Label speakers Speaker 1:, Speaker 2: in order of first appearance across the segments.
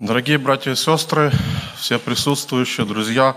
Speaker 1: Дорогие братья и сестры, все присутствующие, друзья,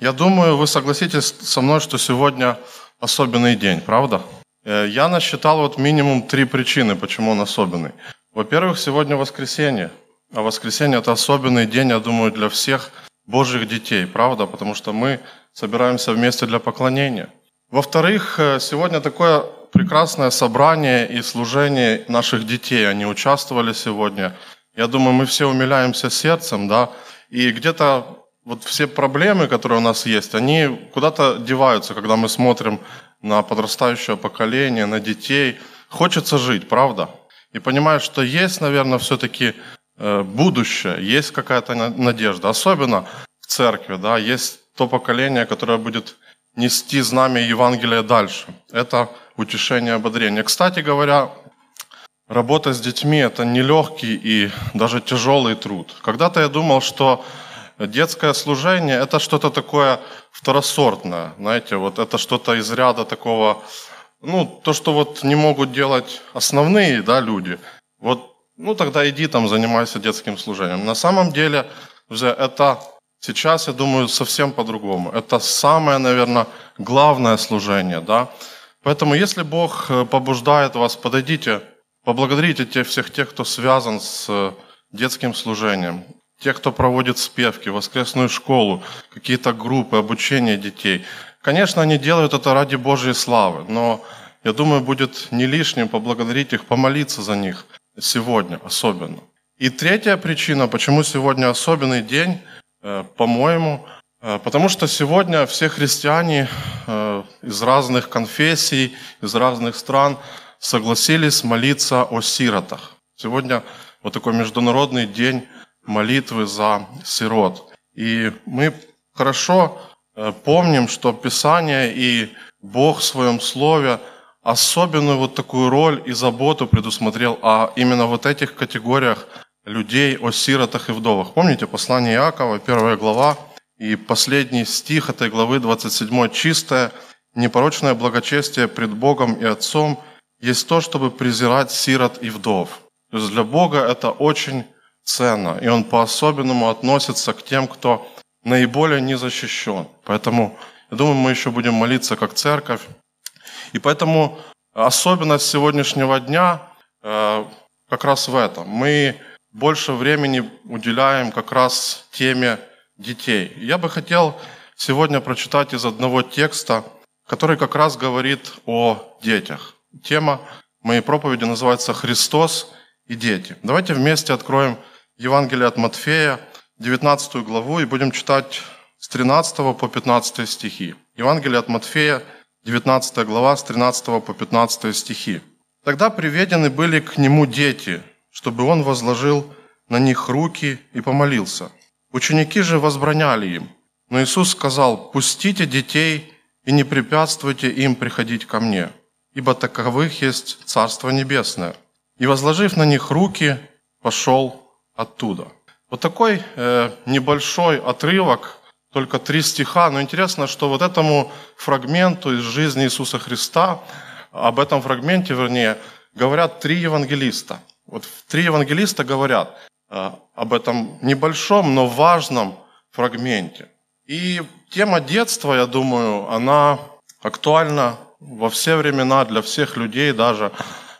Speaker 1: я думаю, вы согласитесь со мной, что сегодня особенный день, правда? Э, я насчитал вот минимум три причины, почему он особенный. Во-первых, сегодня воскресенье, а воскресенье это особенный день, я думаю, для всех Божьих детей, правда? Потому что мы собираемся вместе для поклонения. Во-вторых, э, сегодня такое прекрасное собрание и служение наших детей. Они участвовали сегодня – я думаю, мы все умиляемся сердцем, да, и где-то вот все проблемы, которые у нас есть, они куда-то деваются, когда мы смотрим на подрастающее поколение, на детей. Хочется жить, правда? И понимаешь, что есть, наверное, все-таки э, будущее, есть какая-то надежда. Особенно в церкви, да, есть то поколение, которое будет нести знамя Евангелия дальше. Это утешение, ободрение. Кстати говоря, Работа с детьми – это нелегкий и даже тяжелый труд. Когда-то я думал, что детское служение – это что-то такое второсортное, знаете, вот это что-то из ряда такого, ну, то, что вот не могут делать основные, да, люди. Вот, ну, тогда иди там, занимайся детским служением. На самом деле, это сейчас, я думаю, совсем по-другому. Это самое, наверное, главное служение, да. Поэтому, если Бог э, побуждает вас, подойдите Поблагодарите тех, всех тех, кто связан с э, детским служением, тех, кто проводит спевки, воскресную школу, какие-то группы, обучение детей. Конечно, они делают это ради Божьей славы, но я думаю, будет не лишним поблагодарить их, помолиться за них сегодня особенно. И третья причина, почему сегодня особенный день, э, по-моему, э, потому что сегодня все христиане из разных конфессий, из разных стран согласились молиться о сиротах. Сегодня вот такой международный день молитвы за сирот. И мы хорошо э, помним, что Писание и Бог в своем Слове особенную вот такую роль и заботу предусмотрел а именно вот этих категориях людей о сиротах и вдовах. Помните послание Иакова, первая глава, и последний стих этой главы, 27, чистое, непорочное благочестие пред Богом и Отцом – есть то, чтобы презирать сирот и вдов. То есть для Бога это очень ценно, и Он по-особенному относится к тем, кто наиболее не защищен. Поэтому, я думаю, мы еще будем молиться как церковь. И поэтому особенность сегодняшнего дня э, как раз в этом. Мы больше времени уделяем как раз теме детей. Я бы хотел сегодня прочитать из одного текста, который как раз говорит о детях. Тема моей проповеди называется «Христос и дети». Давайте вместе откроем Евангелие от Матфея, 19 главу, и будем читать с 13 по 15 стихи. Евангелие от Матфея, 19 глава, с 13 по 15 стихи. «Тогда приведены были к нему дети, чтобы он возложил на них руки и помолился. Ученики же возбраняли им. Но Иисус сказал, «Пустите детей и не препятствуйте им приходить ко мне, ибо таковых есть Царство Небесное. И, возложив на них руки, пошел оттуда. Вот такой э, небольшой отрывок, только три стиха, но интересно, что вот этому фрагменту из жизни Иисуса Христа, об этом фрагменте, вернее, говорят три евангелиста. Вот три евангелиста говорят э, об этом небольшом, но важном фрагменте. И тема детства, я думаю, она актуальна во все времена, для всех людей, даже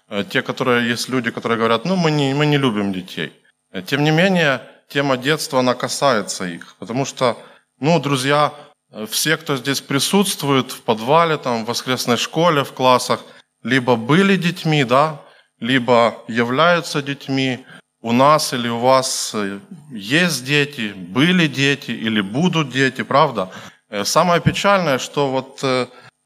Speaker 1: э, те, которые есть люди, которые говорят, ну, мы не, мы не любим детей. Э, тем не менее, тема детства, она касается их, потому что, ну, друзья, э, все, кто здесь присутствует в подвале, там, в воскресной школе, в классах, либо были детьми, да, либо являются детьми, у нас или у вас есть дети, были дети или будут дети, правда? Самое печальное, что вот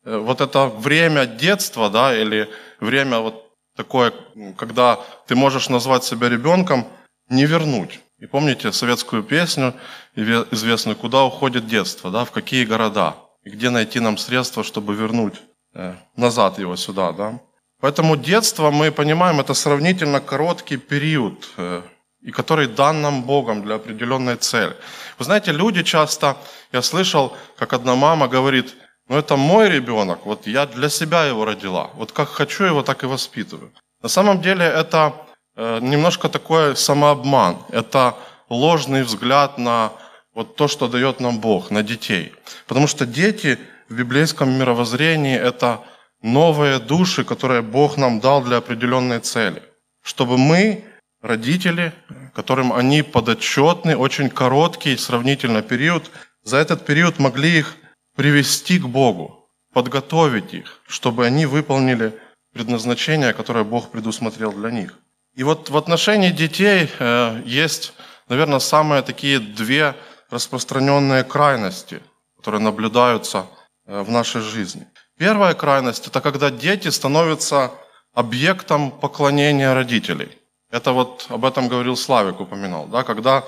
Speaker 1: вот это время детства, да, или время вот такое, когда ты можешь назвать себя ребенком, не вернуть. И помните советскую песню известную «Куда уходит детство?», да, в какие города, и где найти нам средства, чтобы вернуть э, назад его сюда, да. Поэтому детство, мы понимаем, это сравнительно короткий период, э, и который дан нам Богом для определенной цели. Вы знаете, люди часто, я слышал, как одна мама говорит – но это мой ребенок, вот я для себя его родила. Вот как хочу его, так и воспитываю. На самом деле это э, немножко такой самообман. Это ложный взгляд на вот то, что дает нам Бог, на детей. Потому что дети в библейском мировоззрении – это новые души, которые Бог нам дал для определенной цели. Чтобы мы, родители, которым они подотчетны, очень короткий сравнительно период, за этот период могли их привести к Богу, подготовить их, чтобы они выполнили предназначение, которое Бог предусмотрел для них. И вот в отношении детей э, есть, наверное, самые такие две распространенные крайности, которые наблюдаются э, в нашей жизни. Первая крайность – это когда дети становятся объектом поклонения родителей. Это вот об этом говорил Славик, упоминал, да, когда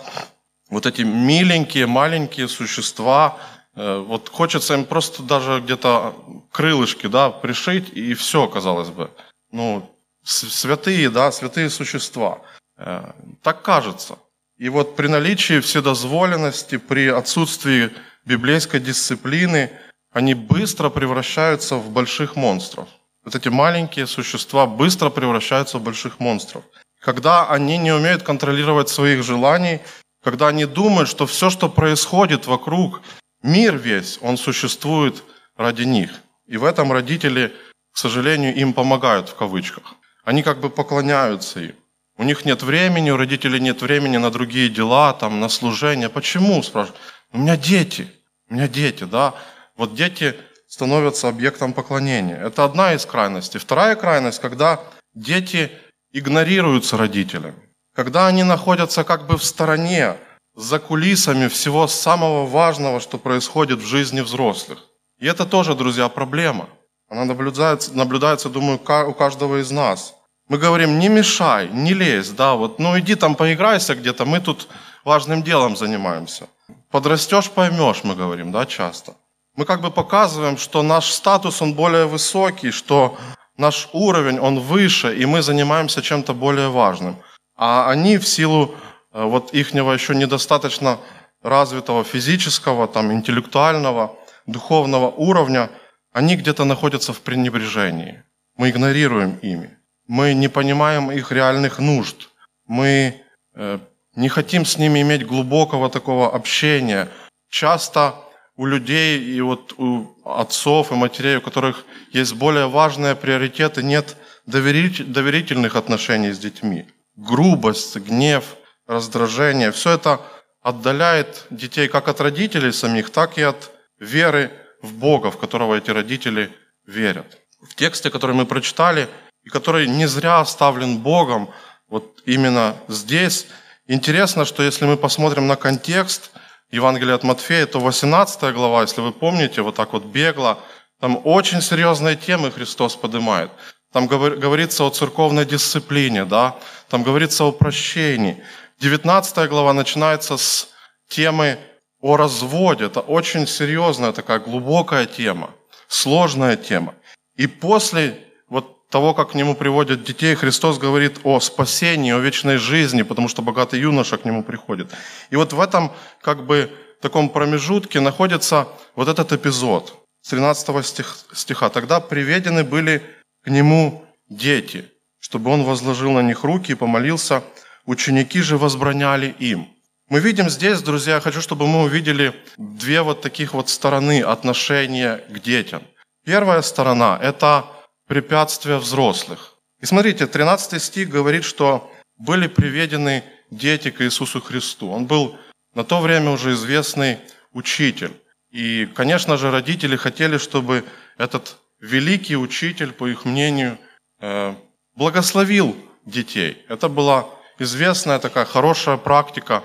Speaker 1: вот эти миленькие, маленькие существа, вот хочется им просто даже где-то крылышки, да, пришить, и все, казалось бы. Ну, святые, да, святые существа. Э, так кажется. И вот при наличии вседозволенности, при отсутствии библейской дисциплины, они быстро превращаются в больших монстров. Вот эти маленькие существа быстро превращаются в больших монстров. Когда они не умеют контролировать своих желаний, когда они думают, что все, что происходит вокруг, мир весь, он существует ради них. И в этом родители, к сожалению, им помогают в кавычках. Они как бы поклоняются им. У них нет времени, у родителей нет времени на другие дела, там, на служение. Почему, спрашивают? У меня дети, у меня дети, да. Вот дети становятся объектом поклонения. Это одна из крайностей. Вторая крайность, когда дети игнорируются родителями. Когда они находятся как бы в стороне, за кулисами всего самого важного, что происходит в жизни взрослых. И это тоже, друзья, проблема. Она наблюдается, наблюдается думаю, у каждого из нас. Мы говорим, не мешай, не лезь, да, вот, ну иди там поиграйся где-то, мы тут важным делом занимаемся. Подрастешь, поймешь, мы говорим, да, часто. Мы как бы показываем, что наш статус, он более высокий, что наш уровень, он выше, и мы занимаемся чем-то более важным. А они в силу вот ихнего еще недостаточно развитого физического, там, интеллектуального, духовного уровня, они где-то находятся в пренебрежении. Мы игнорируем ими мы не понимаем их реальных нужд, мы э, не хотим с ними иметь глубокого такого общения. Часто у людей и вот у отцов и матерей, у которых есть более важные приоритеты, нет доверительных отношений с детьми. Грубость, гнев, раздражение, все это отдаляет детей как от родителей самих, так и от веры в Бога, в которого эти родители верят. В тексте, который мы прочитали, и который не зря оставлен Богом, вот именно здесь. Интересно, что если мы посмотрим на контекст Евангелия от Матфея, то 18 глава, если вы помните, вот так вот бегло, там очень серьезные темы Христос поднимает. Там говорится о церковной дисциплине, да? там говорится о прощении. 19 глава начинается с темы о разводе. Это очень серьезная такая глубокая тема, сложная тема. И после вот того, как к нему приводят детей, Христос говорит о спасении, о вечной жизни, потому что богатый юноша к нему приходит. И вот в этом как бы таком промежутке находится вот этот эпизод с 13 стиха. «Тогда приведены были к нему дети, чтобы он возложил на них руки и помолился. Ученики же возбраняли им». Мы видим здесь, друзья, я хочу, чтобы мы увидели две вот таких вот стороны отношения к детям. Первая сторона – это препятствия взрослых. И смотрите, 13 стих говорит, что были приведены дети к Иисусу Христу. Он был на то время уже известный учитель. И, конечно же, родители хотели, чтобы этот великий учитель, по их мнению, э, благословил детей. Это была известная такая хорошая практика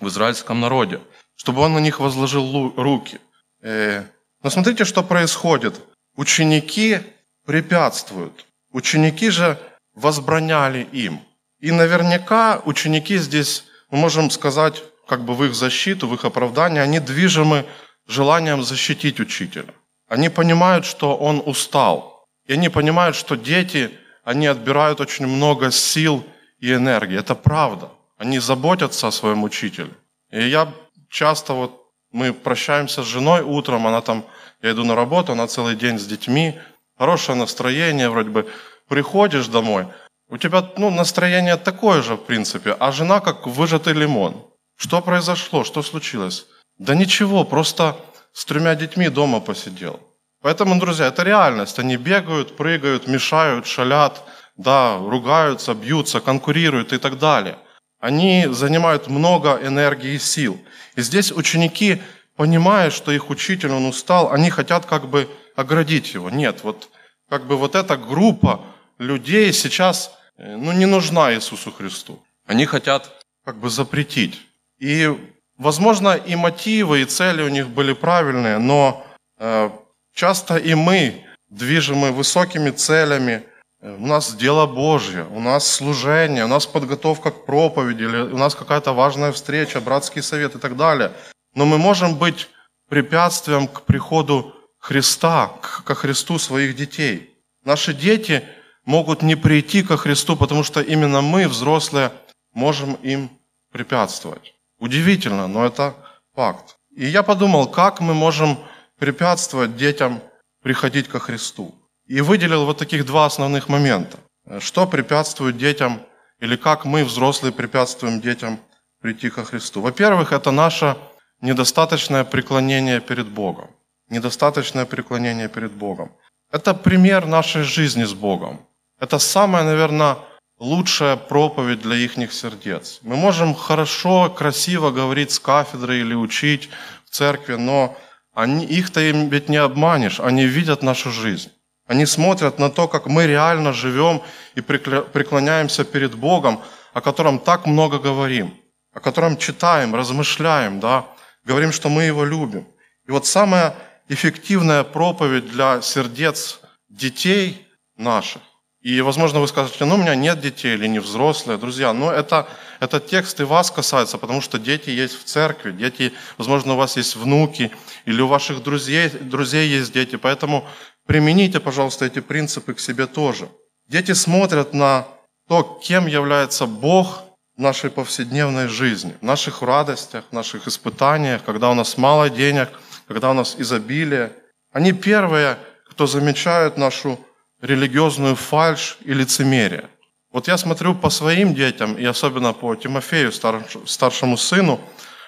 Speaker 1: в израильском народе, чтобы он на них возложил руки. Э, но смотрите, что происходит. Ученики препятствуют. Ученики же возбраняли им. И наверняка ученики здесь, мы можем сказать, как бы в их защиту, в их оправдание, они движимы желанием защитить учителя. Они понимают, что он устал. И они понимают, что дети, они отбирают очень много сил и энергии. Это правда. Они заботятся о своем учителе. И я часто вот, мы прощаемся с женой утром, она там, я иду на работу, она целый день с детьми, хорошее настроение, вроде бы приходишь домой, у тебя ну, настроение такое же, в принципе, а жена как выжатый лимон. Что произошло? Что случилось? Да ничего, просто с тремя детьми дома посидел. Поэтому, друзья, это реальность. Они бегают, прыгают, мешают, шалят, да, ругаются, бьются, конкурируют и так далее. Они занимают много энергии и сил. И здесь ученики, понимая, что их учитель, он устал, они хотят как бы оградить его. Нет, вот как бы вот эта группа людей сейчас э, ну, не нужна Иисусу Христу. Они хотят как бы запретить. И, возможно, и мотивы, и цели у них были правильные, но э, часто и мы, движимы высокими целями, у нас дело Божье, у нас служение, у нас подготовка к проповеди, или у нас какая-то важная встреча, братский совет и так далее. Но мы можем быть препятствием к приходу Христа, ко Христу своих детей. Наши дети могут не прийти ко Христу, потому что именно мы, взрослые, можем им препятствовать. Удивительно, но это факт. И я подумал, как мы можем препятствовать детям приходить ко Христу. И выделил вот таких два основных момента. Что препятствует детям, или как мы, взрослые, препятствуем детям прийти ко Христу. Во-первых, это наше недостаточное преклонение перед Богом. Недостаточное преклонение перед Богом. Это пример нашей жизни с Богом. Это самая, наверное, лучшая проповедь для их сердец. Мы можем хорошо, красиво говорить с кафедры или учить в церкви, но они, их-то им ведь не обманешь. Они видят нашу жизнь. Они смотрят на то, как мы реально живем и преклоняемся перед Богом, о котором так много говорим, о котором читаем, размышляем, да, говорим, что мы Его любим. И вот самая эффективная проповедь для сердец детей наших. И, возможно, вы скажете, ну, у меня нет детей или не взрослые. Друзья, но это, этот текст и вас касается, потому что дети есть в церкви, дети, возможно, у вас есть внуки, или у ваших друзей, друзей есть дети. Поэтому примените, пожалуйста, эти принципы к себе тоже. Дети смотрят на то, кем является Бог в нашей повседневной жизни, в наших радостях, в наших испытаниях, когда у нас мало денег – когда у нас изобилие. Они первые, кто замечают нашу религиозную фальшь и лицемерие. Вот я смотрю по своим детям, и особенно по Тимофею, старшему сыну,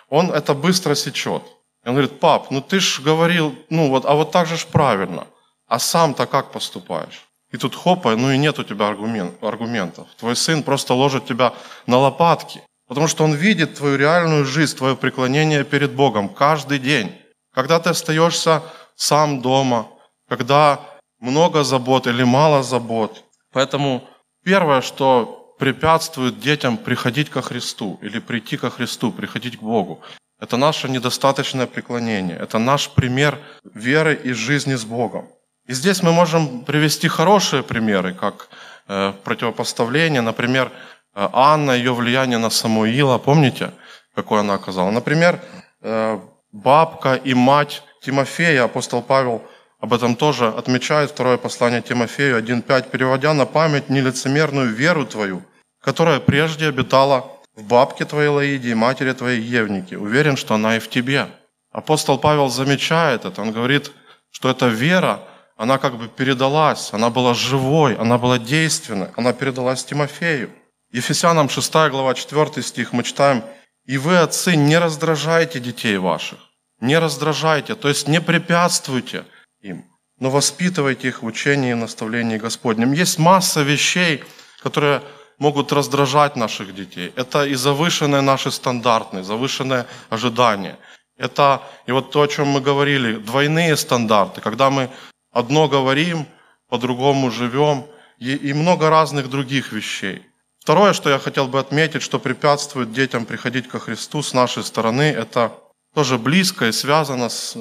Speaker 1: он это быстро сечет. Он говорит, пап, ну ты ж говорил, ну вот, а вот так же ж правильно. А сам-то как поступаешь? И тут хопа, ну и нет у тебя аргумент, аргументов. Твой сын просто ложит тебя на лопатки, потому что он видит твою реальную жизнь, твое преклонение перед Богом каждый день. Когда ты остаешься сам дома, когда много забот или мало забот. Поэтому первое, что препятствует детям приходить ко Христу или прийти ко Христу, приходить к Богу, это наше недостаточное преклонение, это наш пример веры и жизни с Богом. И здесь мы можем привести хорошие примеры, как э, противопоставление, например, э, Анна, ее влияние на Самуила, помните, какое она оказала? Например, э, бабка и мать Тимофея, апостол Павел об этом тоже отмечает, второе послание Тимофею 1.5, переводя на память нелицемерную веру твою, которая прежде обитала в бабке твоей Лаиде и матери твоей Евнике. Уверен, что она и в тебе. Апостол Павел замечает это. Он говорит, что эта вера, она как бы передалась, она была живой, она была действенной, она передалась Тимофею. Ефесянам 6 глава 4 стих мы читаем, и вы, отцы, не раздражайте детей ваших. Не раздражайте, то есть не препятствуйте им, но воспитывайте их в учении и наставлении Господнем. Есть масса вещей, которые могут раздражать наших детей. Это и завышенные наши стандарты, завышенные ожидания. Это и вот то, о чем мы говорили, двойные стандарты, когда мы одно говорим, по-другому живем, и, и много разных других вещей. Второе, что я хотел бы отметить, что препятствует детям приходить ко Христу с нашей стороны, это тоже близко и связано с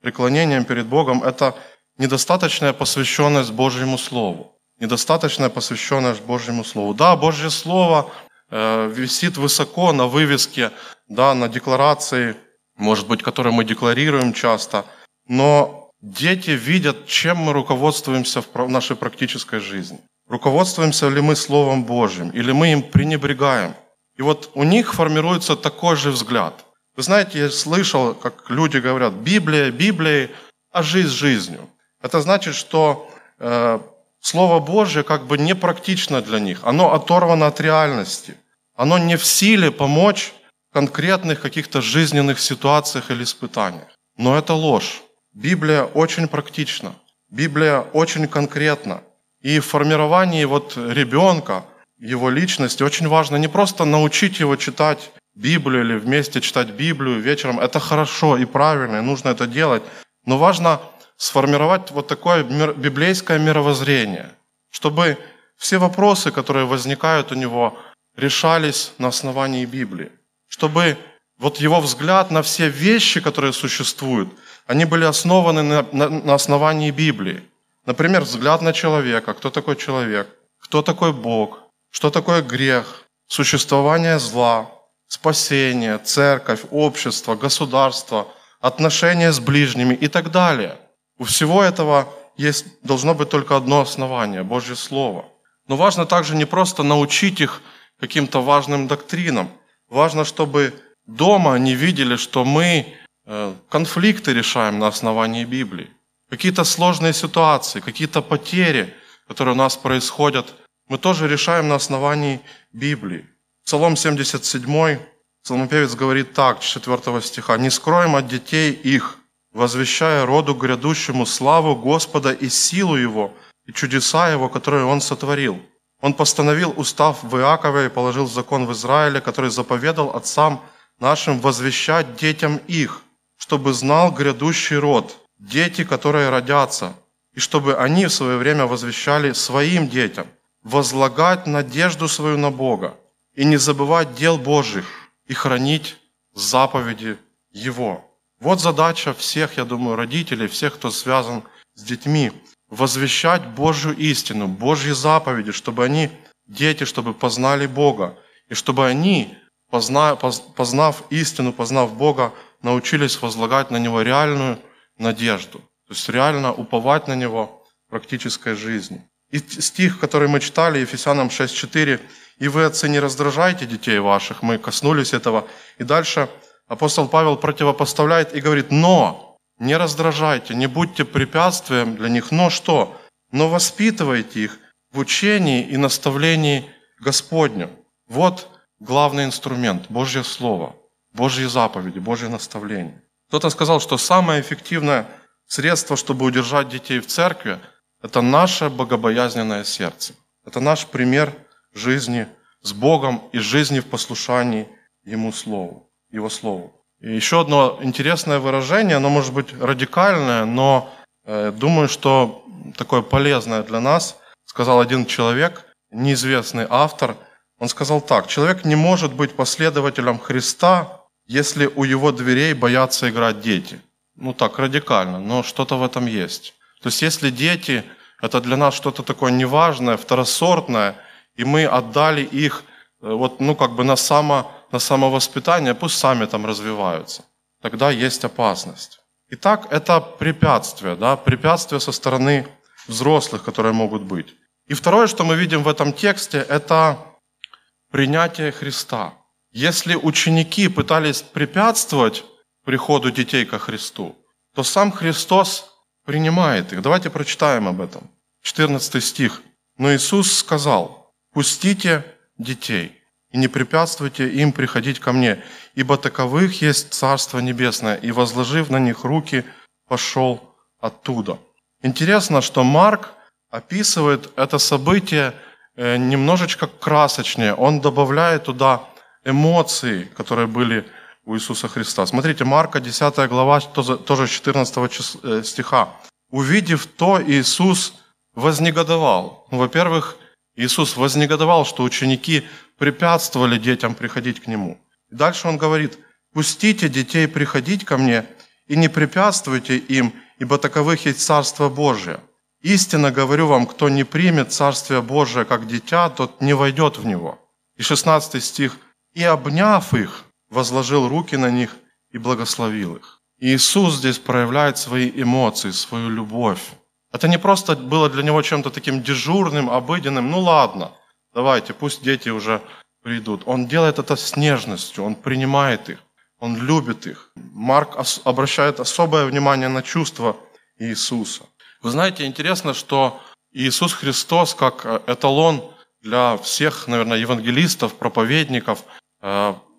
Speaker 1: преклонением перед Богом, это недостаточная посвященность Божьему Слову. Недостаточная посвященность Божьему Слову. Да, Божье Слово э, висит высоко на вывеске, да, на декларации, может быть, которые мы декларируем часто, но дети видят, чем мы руководствуемся в нашей практической жизни. Руководствуемся ли мы Словом Божьим, или мы им пренебрегаем? И вот у них формируется такой же взгляд. Вы знаете, я слышал, как люди говорят, Библия, Библия, а жизнь жизнью. Это значит, что э, Слово Божье как бы не практично для них. Оно оторвано от реальности. Оно не в силе помочь конкретных каких-то жизненных ситуациях или испытаниях. Но это ложь. Библия очень практична. Библия очень конкретна. И в формировании вот ребенка, его личности очень важно не просто научить его читать Библию или вместе читать Библию вечером. Это хорошо и правильно, и нужно это делать. Но важно сформировать вот такое библейское мировоззрение, чтобы все вопросы, которые возникают у него, решались на основании Библии. Чтобы вот его взгляд на все вещи, которые существуют, они были основаны на, на, на основании Библии. Например, взгляд на человека, кто такой человек, кто такой Бог, что такое грех, существование зла, спасение, церковь, общество, государство, отношения с ближними и так далее. У всего этого есть, должно быть только одно основание – Божье Слово. Но важно также не просто научить их каким-то важным доктринам. Важно, чтобы дома они видели, что мы конфликты решаем на основании Библии. Какие-то сложные ситуации, какие-то потери, которые у нас происходят, мы тоже решаем на основании Библии. Псалом 77, псалмопевец говорит так, 4 стиха, «Не скроем от детей их, возвещая роду грядущему славу Господа и силу Его, и чудеса Его, которые Он сотворил. Он постановил устав в Иакове и положил закон в Израиле, который заповедал отцам нашим возвещать детям их, чтобы знал грядущий род, дети, которые родятся, и чтобы они в свое время возвещали своим детям, возлагать надежду свою на Бога и не забывать дел Божьих и хранить заповеди Его. Вот задача всех, я думаю, родителей, всех, кто связан с детьми, возвещать Божью истину, Божьи заповеди, чтобы они, дети, чтобы познали Бога, и чтобы они, познав, познав истину, познав Бога, научились возлагать на Него реальную надежду, то есть реально уповать на Него в практической жизни. И стих, который мы читали, Ефесянам 6.4, «И вы, отцы, не раздражайте детей ваших», мы коснулись этого. И дальше апостол Павел противопоставляет и говорит, но не раздражайте, не будьте препятствием для них, но что? Но воспитывайте их в учении и наставлении Господню. Вот главный инструмент – Божье Слово, Божьи заповеди, Божье наставление. Кто-то сказал, что самое эффективное средство, чтобы удержать детей в церкви, это наше богобоязненное сердце. Это наш пример жизни с Богом и жизни в послушании Ему Слову. Его Слову. И еще одно интересное выражение, оно может быть радикальное, но э, думаю, что такое полезное для нас, сказал один человек, неизвестный автор. Он сказал так, человек не может быть последователем Христа, если у его дверей боятся играть дети. Ну так, радикально, но что-то в этом есть. То есть если дети – это для нас что-то такое неважное, второсортное, и мы отдали их э, вот, ну, как бы на само на самовоспитание, пусть сами там развиваются. Тогда есть опасность. Итак, это препятствия, да, препятствия со стороны взрослых, которые могут быть. И второе, что мы видим в этом тексте, это принятие Христа. Если ученики пытались препятствовать приходу детей ко Христу, то сам Христос принимает их. Давайте прочитаем об этом. 14 стих. Но Иисус сказал, пустите детей и не препятствуйте им приходить ко мне, ибо таковых есть Царство Небесное, и, возложив на них руки, пошел оттуда». Интересно, что Марк описывает это событие э, немножечко красочнее. Он добавляет туда эмоции, которые были у Иисуса Христа. Смотрите, Марка 10 глава, тоже 14 э, стиха. «Увидев то, Иисус вознегодовал». Во-первых, Иисус вознегодовал, что ученики препятствовали детям приходить к Нему. И дальше Он говорит, «Пустите детей приходить ко мне и не препятствуйте им, ибо таковых есть Царство Божие. Истинно говорю вам, кто не примет Царствие Божие как дитя, тот не войдет в него». И 16 стих, «И обняв их, возложил руки на них и благословил их». Иисус здесь проявляет свои эмоции, свою любовь. Это не просто было для него чем-то таким дежурным, обыденным. Ну ладно, давайте, пусть дети уже придут. Он делает это с нежностью, он принимает их, он любит их. Марк обращает особое внимание на чувства Иисуса. Вы знаете, интересно, что Иисус Христос как э, эталон для всех, наверное, евангелистов, проповедников,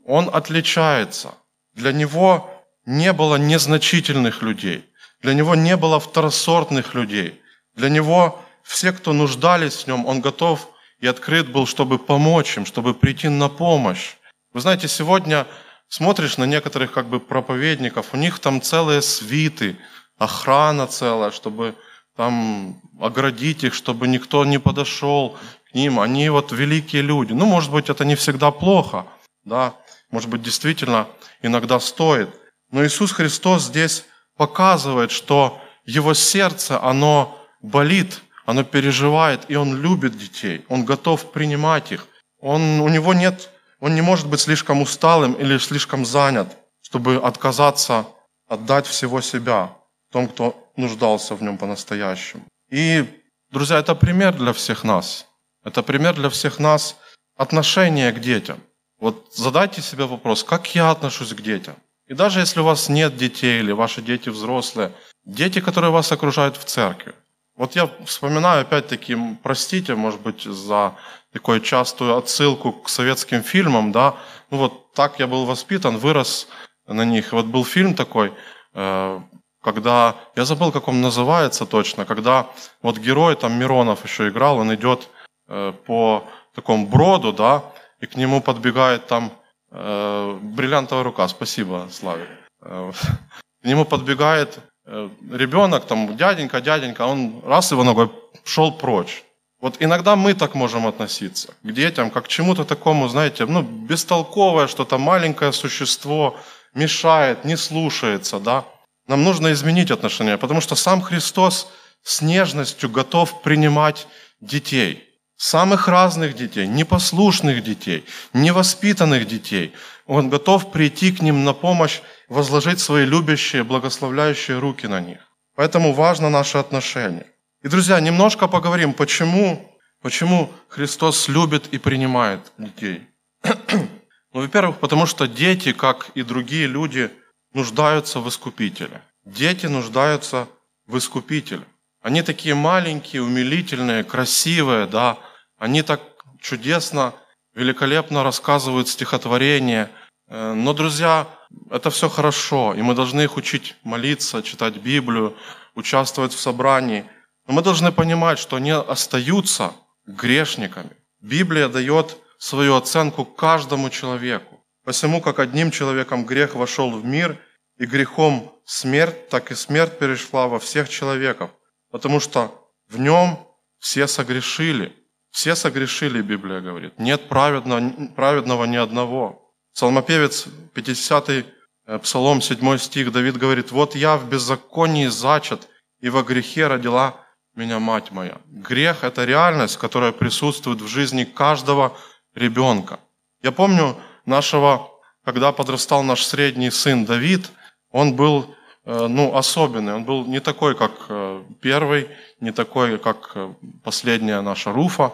Speaker 1: он отличается. Для него не было незначительных людей. Для него не было второсортных людей. Для него все, кто нуждались в нем, он готов и открыт был, чтобы помочь им, чтобы прийти на помощь. Вы знаете, сегодня смотришь на некоторых как бы проповедников, у них там целые свиты, охрана целая, чтобы там оградить их, чтобы никто не подошел к ним. Они вот великие люди. Ну, может быть, это не всегда плохо, да, может быть, действительно иногда стоит. Но Иисус Христос здесь показывает, что Его сердце, оно болит, оно переживает, и Он любит детей, Он готов принимать их. Он, у Него нет, Он не может быть слишком усталым или слишком занят, чтобы отказаться отдать всего себя том, кто нуждался в нем по-настоящему. И, друзья, это пример для всех нас. Это пример для всех нас отношения к детям. Вот задайте себе вопрос, как я отношусь к детям? И даже если у вас нет детей или ваши дети взрослые, дети, которые вас окружают в церкви. Вот я вспоминаю опять-таки, простите, может быть, за такую частую отсылку к советским фильмам, да, ну вот так я был воспитан, вырос на них. Вот был фильм такой, э, когда, я забыл, как он называется точно, когда вот герой, там Миронов еще играл, он идет э, по такому броду, да, и к нему подбегает там э, бриллиантовая рука, спасибо, Славик. Э, к нему подбегает э, ребенок, там, дяденька, дяденька, он раз его ногой шел прочь. Вот иногда мы так можем относиться к детям, как к чему-то такому, знаете, ну, бестолковое, что-то маленькое существо мешает, не слушается, да. Нам нужно изменить отношения, потому что сам Христос с нежностью готов принимать детей – самых разных детей, непослушных детей, невоспитанных детей. Он готов прийти к ним на помощь, возложить свои любящие, благословляющие руки на них. Поэтому важно наше отношение. И, друзья, немножко поговорим, почему, почему Христос любит и принимает детей. ну, во-первых, потому что дети, как и другие люди, нуждаются в Искупителе. Дети нуждаются в Искупителе. Они такие маленькие, умилительные, красивые, да, они так чудесно, великолепно рассказывают стихотворения. Э, но, друзья, это все хорошо, и мы должны их учить молиться, читать Библию, участвовать в собрании. Но мы должны понимать, что они остаются грешниками. Библия дает свою оценку каждому человеку. Посему, как одним человеком грех вошел в мир, и грехом смерть, так и смерть перешла во всех человеков, потому что в нем все согрешили – все согрешили, Библия говорит. Нет праведного, праведного ни одного. Псалмопевец, 50-й э, Псалом, 7 стих, Давид говорит, «Вот я в беззаконии зачат, и во грехе родила меня мать моя». Грех – это реальность, которая присутствует в жизни каждого ребенка. Я помню нашего, когда подрастал наш средний сын Давид, он был э, ну, особенный. Он был не такой, как э, первый, не такой, как э, последняя наша Руфа,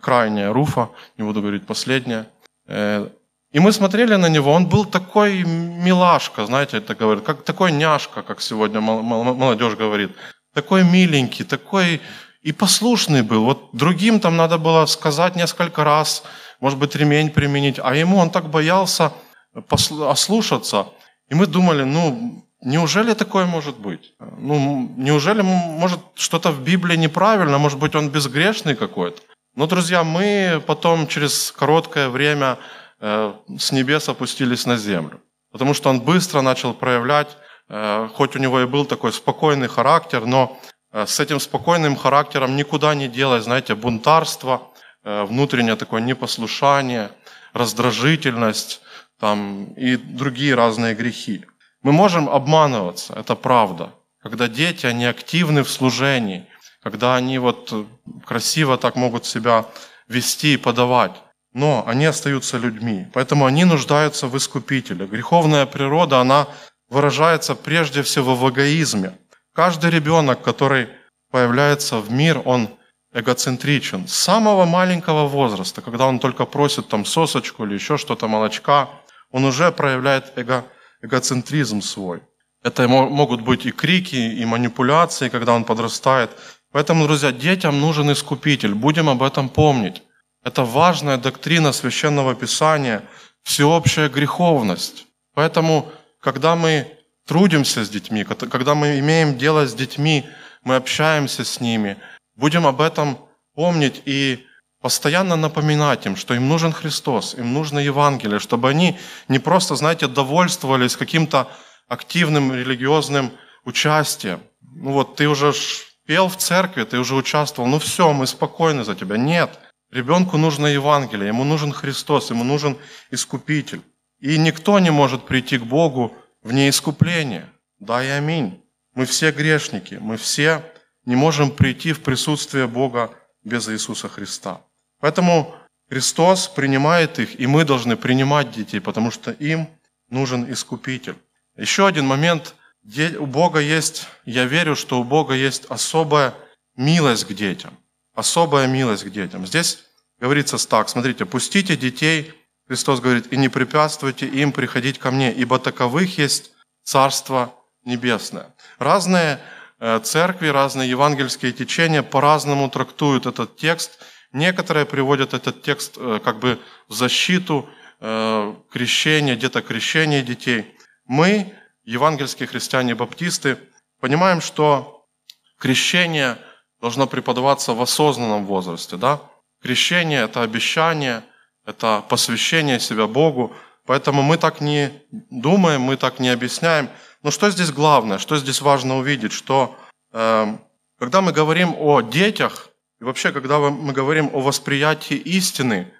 Speaker 1: крайняя Руфа, не буду говорить последняя. Э, и мы смотрели на него, он был такой милашка, знаете, это говорит, как такой няшка, как сегодня молодежь говорит. Такой миленький, такой и послушный был. Вот другим там надо было сказать несколько раз, может быть, ремень применить, а ему он так боялся ослушаться. И мы думали, ну, Неужели такое может быть? Ну, неужели, может, что-то в Библии неправильно, может быть, он безгрешный какой-то? Но, друзья, мы потом через короткое время э, с небес опустились на землю. Потому что он быстро начал проявлять, э, хоть у него и был такой спокойный характер, но э, с этим спокойным характером никуда не делать, знаете, бунтарство, внутреннее такое непослушание, раздражительность там, и другие разные грехи. Мы можем обманываться, это правда. Когда дети, они активны в служении, когда они вот красиво так могут себя вести и подавать. Но они остаются людьми, поэтому они нуждаются в искупителе. Греховная природа, она выражается прежде всего в эгоизме. Каждый ребенок, который появляется в мир, он эгоцентричен. С самого маленького возраста, когда он только просит там сосочку или еще что-то, молочка, он уже проявляет эго, эгоцентризм свой. Это могут быть и крики, и манипуляции, когда он подрастает. Поэтому, друзья, детям нужен искупитель. Будем об этом помнить. Это важная доктрина Священного Писания. всеобщая греховность. Поэтому, когда мы трудимся с детьми, когда мы имеем дело с детьми, мы общаемся с ними, будем об этом помнить и постоянно напоминать им, что им нужен Христос, им нужно Евангелие, чтобы они не просто, знаете, довольствовались каким-то активным религиозным участием. Ну вот ты уже пел в церкви, ты уже участвовал, ну все, мы спокойны за тебя. Нет, ребенку нужно Евангелие, ему нужен Христос, ему нужен Искупитель. И никто не может прийти к Богу вне искупления. Да и аминь. Мы все грешники, мы все не можем прийти в присутствие Бога без Иисуса Христа. Поэтому Христос принимает их, и мы должны принимать детей, потому что им нужен Искупитель. Еще один момент. У Бога есть, я верю, что у Бога есть особая милость к детям. Особая милость к детям. Здесь говорится так, смотрите, пустите детей, Христос говорит, и не препятствуйте им приходить ко мне, ибо таковых есть Царство Небесное. Разные э, церкви, разные евангельские течения по-разному трактуют этот текст – Некоторые приводят этот текст э, как бы в защиту э, крещения, где-то крещения детей. Мы, евангельские христиане-баптисты, понимаем, что крещение должно преподаваться в осознанном возрасте. Да? Крещение – это обещание, это посвящение себя Богу. Поэтому мы так не думаем, мы так не объясняем. Но что здесь главное, что здесь важно увидеть, что э, когда мы говорим о детях, и вообще, когда мы говорим о восприятии истины,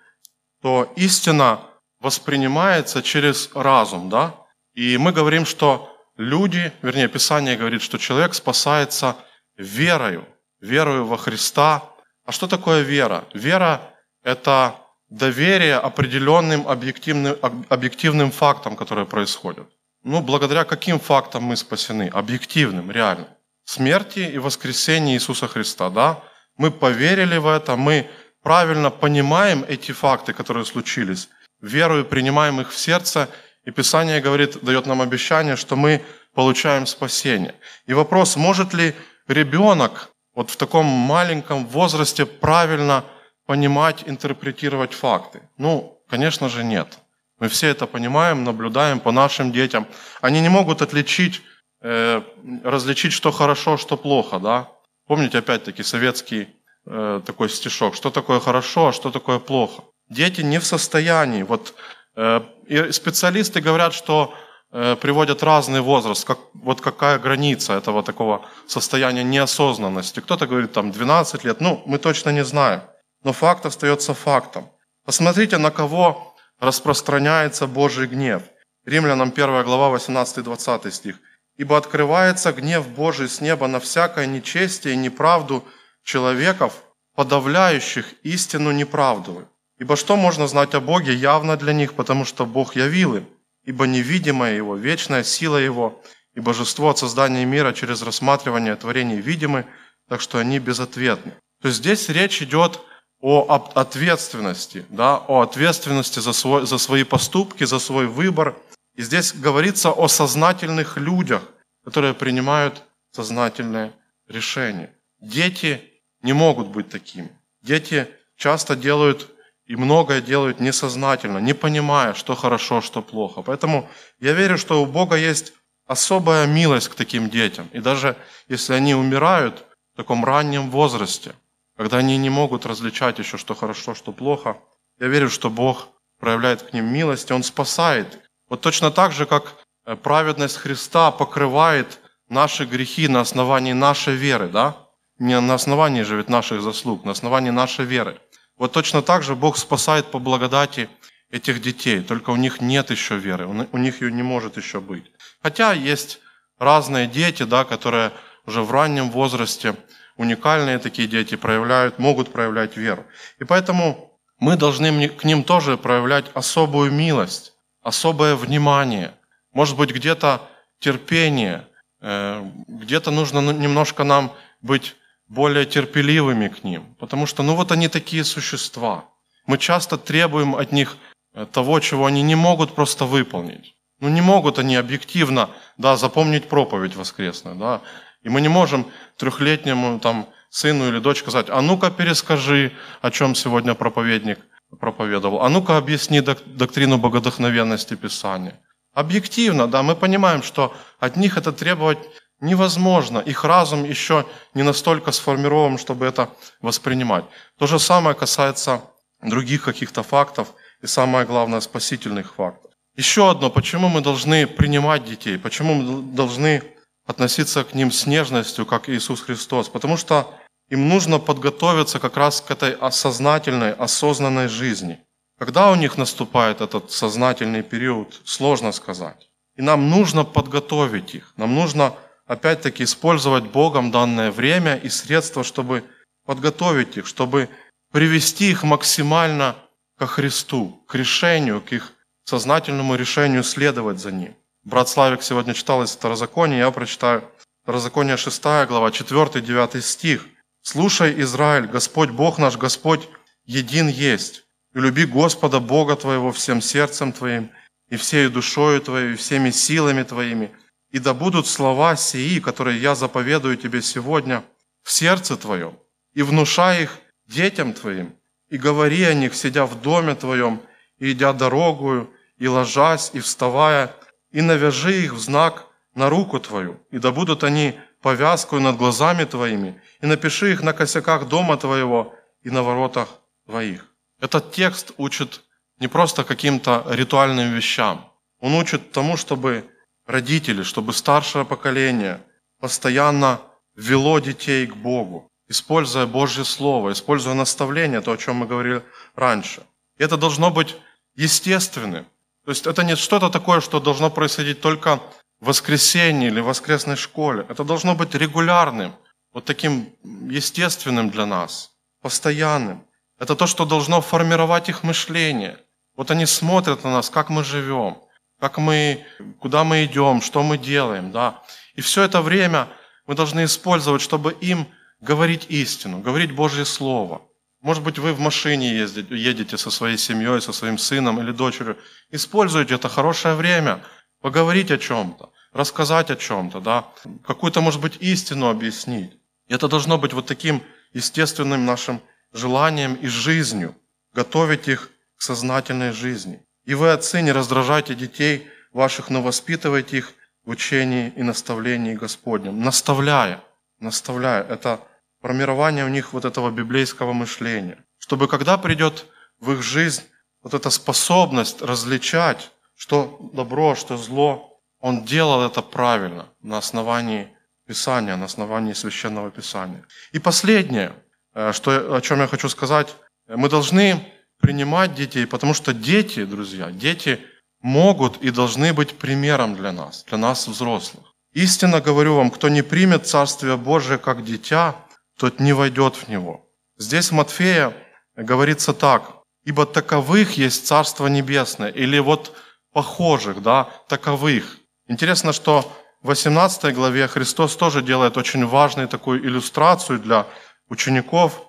Speaker 1: то истина воспринимается через разум, да? И мы говорим, что люди, вернее, Писание говорит, что человек спасается верою, верою во Христа. А что такое вера? Вера – это доверие определенным объективным, объективным фактам, которые происходят. Ну, благодаря каким фактам мы спасены? Объективным, реальным. Смерти и воскресении Иисуса Христа, да? Мы поверили в это, мы правильно понимаем эти факты, которые случились, верою принимаем их в сердце, и Писание говорит, дает нам обещание, что мы получаем спасение. И вопрос, может ли ребенок вот в таком маленьком возрасте правильно понимать, интерпретировать факты? Ну, конечно же, нет. Мы все это понимаем, наблюдаем по нашим детям. Они не могут отличить, э, различить, что хорошо, что плохо, да? Помните, опять-таки, советский э, такой стишок, что такое хорошо, а что такое плохо. Дети не в состоянии. Вот, э, и специалисты говорят, что э, приводят разный возраст, как, вот какая граница этого такого состояния неосознанности. Кто-то говорит там 12 лет, ну, мы точно не знаем. Но факт остается фактом. Посмотрите, на кого распространяется Божий гнев. Римлянам 1 глава 18-20 стих. Ибо открывается гнев Божий с неба на всякое нечестие и неправду человеков, подавляющих истину неправду. Ибо что можно знать о Боге явно для них, потому что Бог явил им, ибо невидимая Его, вечная сила Его и божество от создания мира через рассматривание творений видимы, так что они безответны. То есть здесь речь идет о ответственности, да, о ответственности за, свой, за свои поступки, за свой выбор – и здесь говорится о сознательных людях, которые принимают сознательные решения. Дети не могут быть такими. Дети часто делают и многое делают несознательно, не понимая, что хорошо, что плохо. Поэтому я верю, что у Бога есть особая милость к таким детям. И даже если они умирают в таком раннем возрасте, когда они не могут различать еще, что хорошо, что плохо, я верю, что Бог проявляет к ним милость, и Он спасает вот точно так же, как э, праведность Христа покрывает наши грехи на основании нашей веры, да? Не на основании же ведь наших заслуг, на основании нашей веры. Вот точно так же Бог спасает по благодати этих детей, только у них нет еще веры, у них ее не может еще быть. Хотя есть разные дети, да, которые уже в раннем возрасте, уникальные такие дети, проявляют, могут проявлять веру. И поэтому мы должны к ним тоже проявлять особую милость особое внимание, может быть, где-то терпение, э, где-то нужно ну, немножко нам быть более терпеливыми к ним, потому что, ну вот они такие существа. Мы часто требуем от них э, того, чего они не могут просто выполнить. Ну не могут они объективно, да, запомнить проповедь воскресную, да. И мы не можем трехлетнему там сыну или дочь сказать, а ну-ка перескажи, о чем сегодня проповедник проповедовал. А ну-ка объясни доктрину богодохновенности Писания. Объективно, да, мы понимаем, что от них это требовать невозможно. Их разум еще не настолько сформирован, чтобы это воспринимать. То же самое касается других каких-то фактов и самое главное спасительных фактов. Еще одно, почему мы должны принимать детей, почему мы должны относиться к ним с нежностью, как Иисус Христос. Потому что им нужно подготовиться как раз к этой осознательной, осознанной жизни. Когда у них наступает этот сознательный период, сложно сказать. И нам нужно подготовить их. Нам нужно опять-таки использовать Богом данное время и средства, чтобы подготовить их, чтобы привести их максимально ко Христу, к решению, к их сознательному решению следовать за Ним. Брат Славик сегодня читал из Второзакония, я прочитаю Второзаконие 6 глава, 4-9 стих. «Слушай, Израиль, Господь Бог наш, Господь един есть, и люби Господа Бога твоего всем сердцем твоим, и всей душою твоей, и всеми силами твоими, и да будут слова сии, которые я заповедую тебе сегодня в сердце твоем, и внушай их детям твоим, и говори о них, сидя в доме твоем, и идя дорогую, и ложась, и вставая, и навяжи их в знак на руку твою, и да будут они повязкой над глазами твоими, и напиши их на косяках дома твоего и на воротах твоих. Этот текст учит не просто каким-то ритуальным вещам. Он учит тому, чтобы родители, чтобы старшее поколение постоянно вело детей к Богу, используя Божье Слово, используя наставление, то, о чем мы говорили раньше. И это должно быть естественным. То есть это не что-то такое, что должно происходить только воскресенье или воскресной школе. Это должно быть регулярным, вот таким естественным для нас, постоянным. Это то, что должно формировать их мышление. Вот они смотрят на нас, как мы живем, как мы, куда мы идем, что мы делаем, да. И все это время мы должны использовать, чтобы им говорить истину, говорить Божье Слово – может быть, вы в машине ездите, едете со своей семьей, со своим сыном или дочерью. Используйте это хорошее время, поговорить о чем-то, рассказать о чем-то, да? какую-то, может быть, истину объяснить. И это должно быть вот таким естественным нашим желанием и жизнью, готовить их к сознательной жизни. И вы, отцы, не раздражайте детей ваших, но воспитывайте их в учении и наставлении Господнем. Наставляя, наставляя. Это формирование у них вот этого библейского мышления. Чтобы когда придет в их жизнь вот эта способность различать, что добро, что зло, он делал это правильно на основании Писания, на основании Священного Писания. И последнее, э, что, о чем я хочу сказать, мы должны принимать детей, потому что дети, друзья, дети могут и должны быть примером для нас, для нас взрослых. Истинно говорю вам, кто не примет Царствие Божие как дитя, тот не войдет в него. Здесь Матфея говорится так, ибо таковых есть Царство Небесное, или вот похожих, да, таковых. Интересно, что в 18 главе Христос тоже делает очень важную такую иллюстрацию для учеников,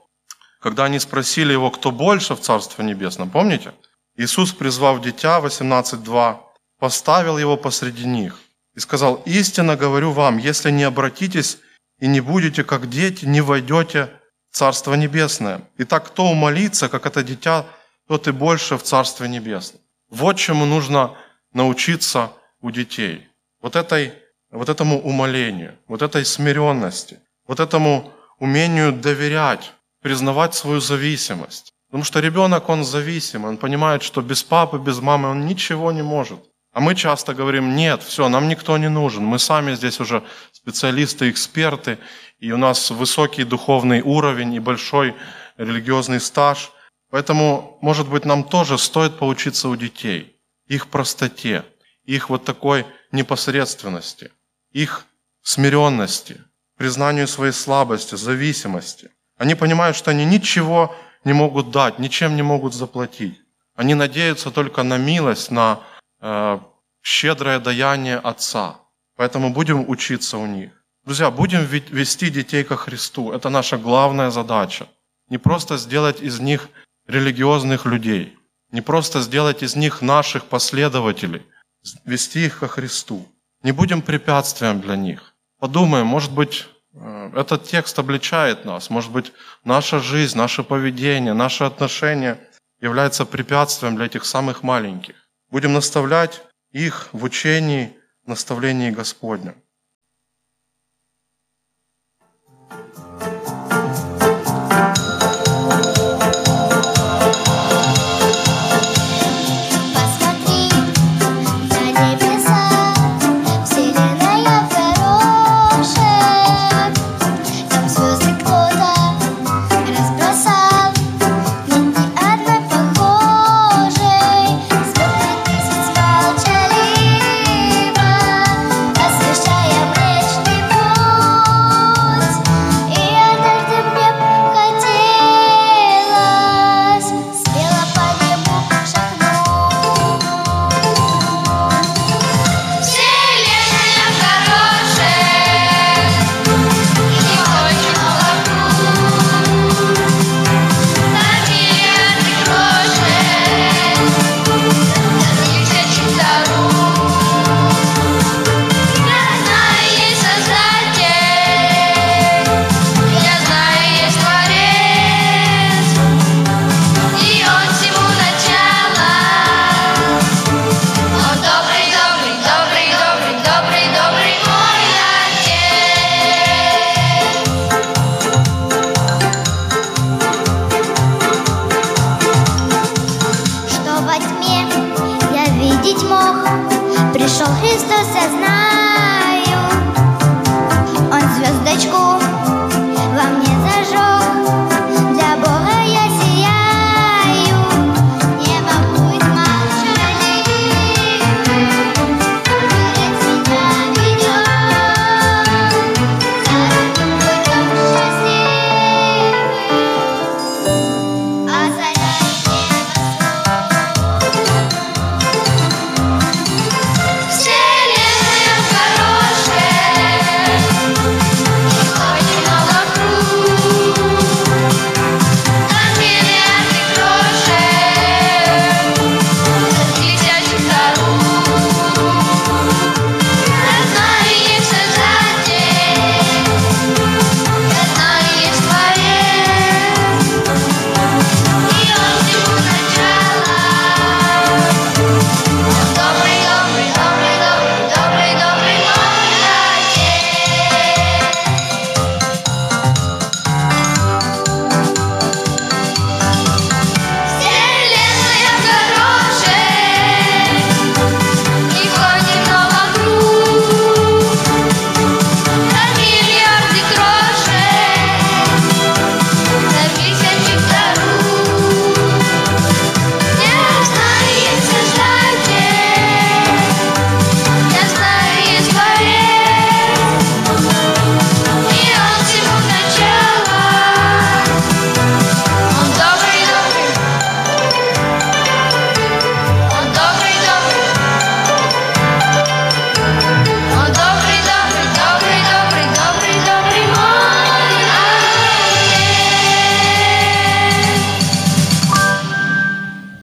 Speaker 1: когда они спросили его, кто больше в Царстве Небесном, помните? Иисус, призвав дитя, 18.2, поставил его посреди них и сказал, «Истинно говорю вам, если не обратитесь и не будете как дети, не войдете в Царство Небесное. Итак, кто умолится, как это дитя, тот и больше в Царстве Небесном. Вот чему нужно научиться у детей. Вот, этой, вот этому умолению, вот этой смиренности, вот этому умению доверять, признавать свою зависимость. Потому что ребенок, он зависим, он понимает, что без папы, без мамы он ничего не может. А мы часто говорим, нет, все, нам никто не нужен. Мы сами здесь уже специалисты, эксперты, и у нас высокий духовный уровень и большой религиозный стаж. Поэтому, может быть, нам тоже стоит поучиться у детей, их простоте, их вот такой непосредственности, их смиренности, признанию своей слабости, зависимости. Они понимают, что они ничего не могут дать, ничем не могут заплатить. Они надеются только на милость, на Э, щедрое даяние Отца. Поэтому будем учиться у них. Друзья, будем вести детей ко Христу. Это наша главная задача. Не просто сделать из них религиозных людей, не просто сделать из них наших последователей, вести их ко Христу. Не будем препятствием для них. Подумаем, может быть, э, этот текст обличает нас, может быть, наша жизнь, наше поведение, наши отношения
Speaker 2: является препятствием для этих самых маленьких. Будем наставлять их в учении, наставлении Господнем.